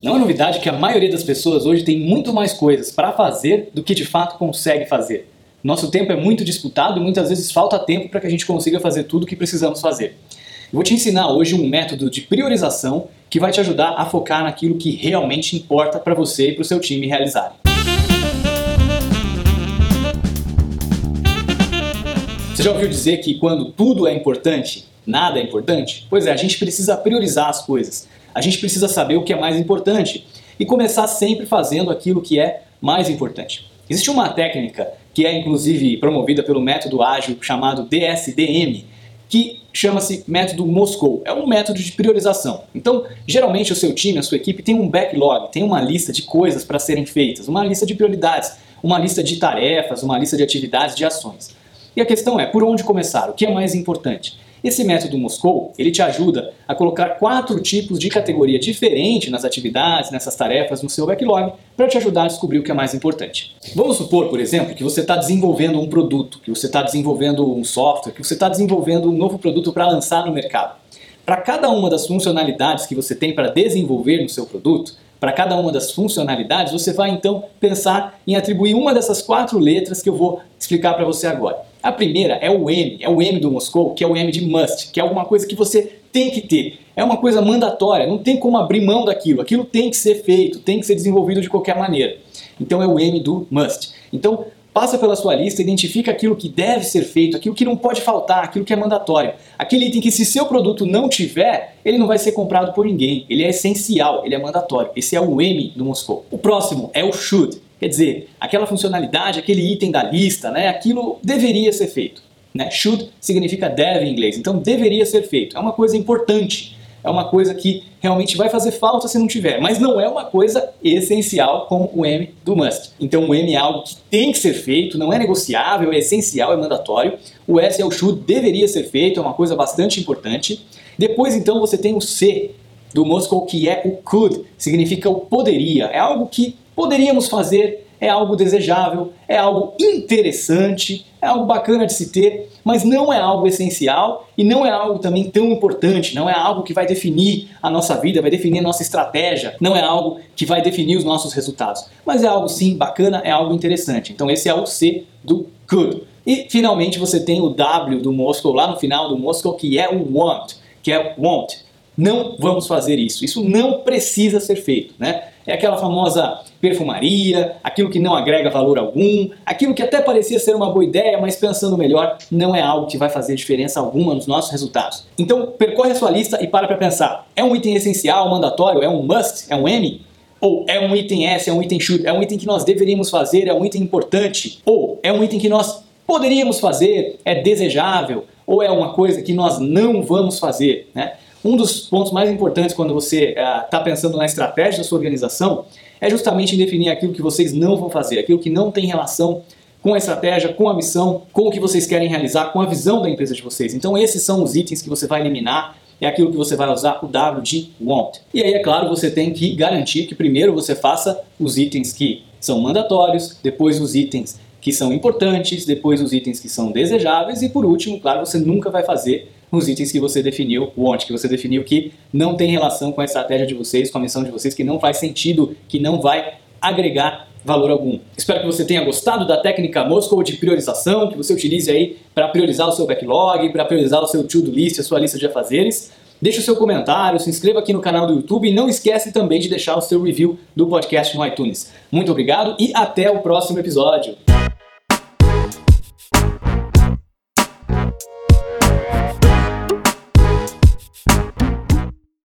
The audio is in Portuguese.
Não é novidade que a maioria das pessoas hoje tem muito mais coisas para fazer do que de fato consegue fazer. Nosso tempo é muito disputado e muitas vezes falta tempo para que a gente consiga fazer tudo o que precisamos fazer. Eu vou te ensinar hoje um método de priorização que vai te ajudar a focar naquilo que realmente importa para você e para o seu time realizarem. Você já ouviu dizer que quando tudo é importante, nada é importante? Pois é, a gente precisa priorizar as coisas. A gente precisa saber o que é mais importante e começar sempre fazendo aquilo que é mais importante. Existe uma técnica que é inclusive promovida pelo método ágil chamado DSDM, que chama-se método Moscou. É um método de priorização. Então, geralmente o seu time, a sua equipe tem um backlog, tem uma lista de coisas para serem feitas, uma lista de prioridades, uma lista de tarefas, uma lista de atividades, de ações. E a questão é, por onde começar? O que é mais importante? Esse método Moscou, ele te ajuda a colocar quatro tipos de categoria diferente nas atividades, nessas tarefas, no seu backlog, para te ajudar a descobrir o que é mais importante. Vamos supor, por exemplo, que você está desenvolvendo um produto, que você está desenvolvendo um software, que você está desenvolvendo um novo produto para lançar no mercado. Para cada uma das funcionalidades que você tem para desenvolver no seu produto, para cada uma das funcionalidades, você vai então pensar em atribuir uma dessas quatro letras que eu vou explicar para você agora. A primeira é o M, é o M do Moscou, que é o M de must, que é alguma coisa que você tem que ter. É uma coisa mandatória, não tem como abrir mão daquilo. Aquilo tem que ser feito, tem que ser desenvolvido de qualquer maneira. Então é o M do must. Então passa pela sua lista, identifica aquilo que deve ser feito, aquilo que não pode faltar, aquilo que é mandatório. Aquele item que se seu produto não tiver, ele não vai ser comprado por ninguém. Ele é essencial, ele é mandatório. Esse é o M do Moscou. O próximo é o should. Quer dizer, aquela funcionalidade, aquele item da lista, né, aquilo deveria ser feito. Né? Should significa deve em inglês, então deveria ser feito. É uma coisa importante, é uma coisa que realmente vai fazer falta se não tiver, mas não é uma coisa essencial como o M do must. Então o M é algo que tem que ser feito, não é negociável, é essencial, é mandatório. O S é o should, deveria ser feito, é uma coisa bastante importante. Depois então você tem o C do Moscow que é o could, significa o poderia, é algo que poderíamos fazer, é algo desejável, é algo interessante, é algo bacana de se ter, mas não é algo essencial e não é algo também tão importante, não é algo que vai definir a nossa vida, vai definir a nossa estratégia, não é algo que vai definir os nossos resultados, mas é algo sim bacana, é algo interessante. Então esse é o C do could. E finalmente você tem o W do Moscow lá no final do Moscow que é o want, que é want. Não vamos fazer isso. Isso não precisa ser feito, né? É aquela famosa perfumaria, aquilo que não agrega valor algum, aquilo que até parecia ser uma boa ideia, mas pensando melhor, não é algo que vai fazer diferença alguma nos nossos resultados. Então, percorre a sua lista e para para pensar. É um item essencial, mandatório, é um must, é um M? Ou é um item S, é um item should, é um item que nós deveríamos fazer, é um item importante? Ou é um item que nós poderíamos fazer, é desejável? Ou é uma coisa que nós não vamos fazer, né? Um dos pontos mais importantes quando você está uh, pensando na estratégia da sua organização é justamente definir aquilo que vocês não vão fazer, aquilo que não tem relação com a estratégia, com a missão, com o que vocês querem realizar, com a visão da empresa de vocês. Então esses são os itens que você vai eliminar, é aquilo que você vai usar o W de want. E aí, é claro, você tem que garantir que primeiro você faça os itens que são mandatórios, depois os itens que são importantes, depois os itens que são desejáveis e por último, claro, você nunca vai fazer os itens que você definiu, o want, que você definiu que não tem relação com a estratégia de vocês, com a missão de vocês, que não faz sentido, que não vai agregar valor algum. Espero que você tenha gostado da técnica Moscow de priorização, que você utilize aí para priorizar o seu backlog, para priorizar o seu to-do list, a sua lista de afazeres. Deixe o seu comentário, se inscreva aqui no canal do YouTube e não esquece também de deixar o seu review do podcast no iTunes. Muito obrigado e até o próximo episódio.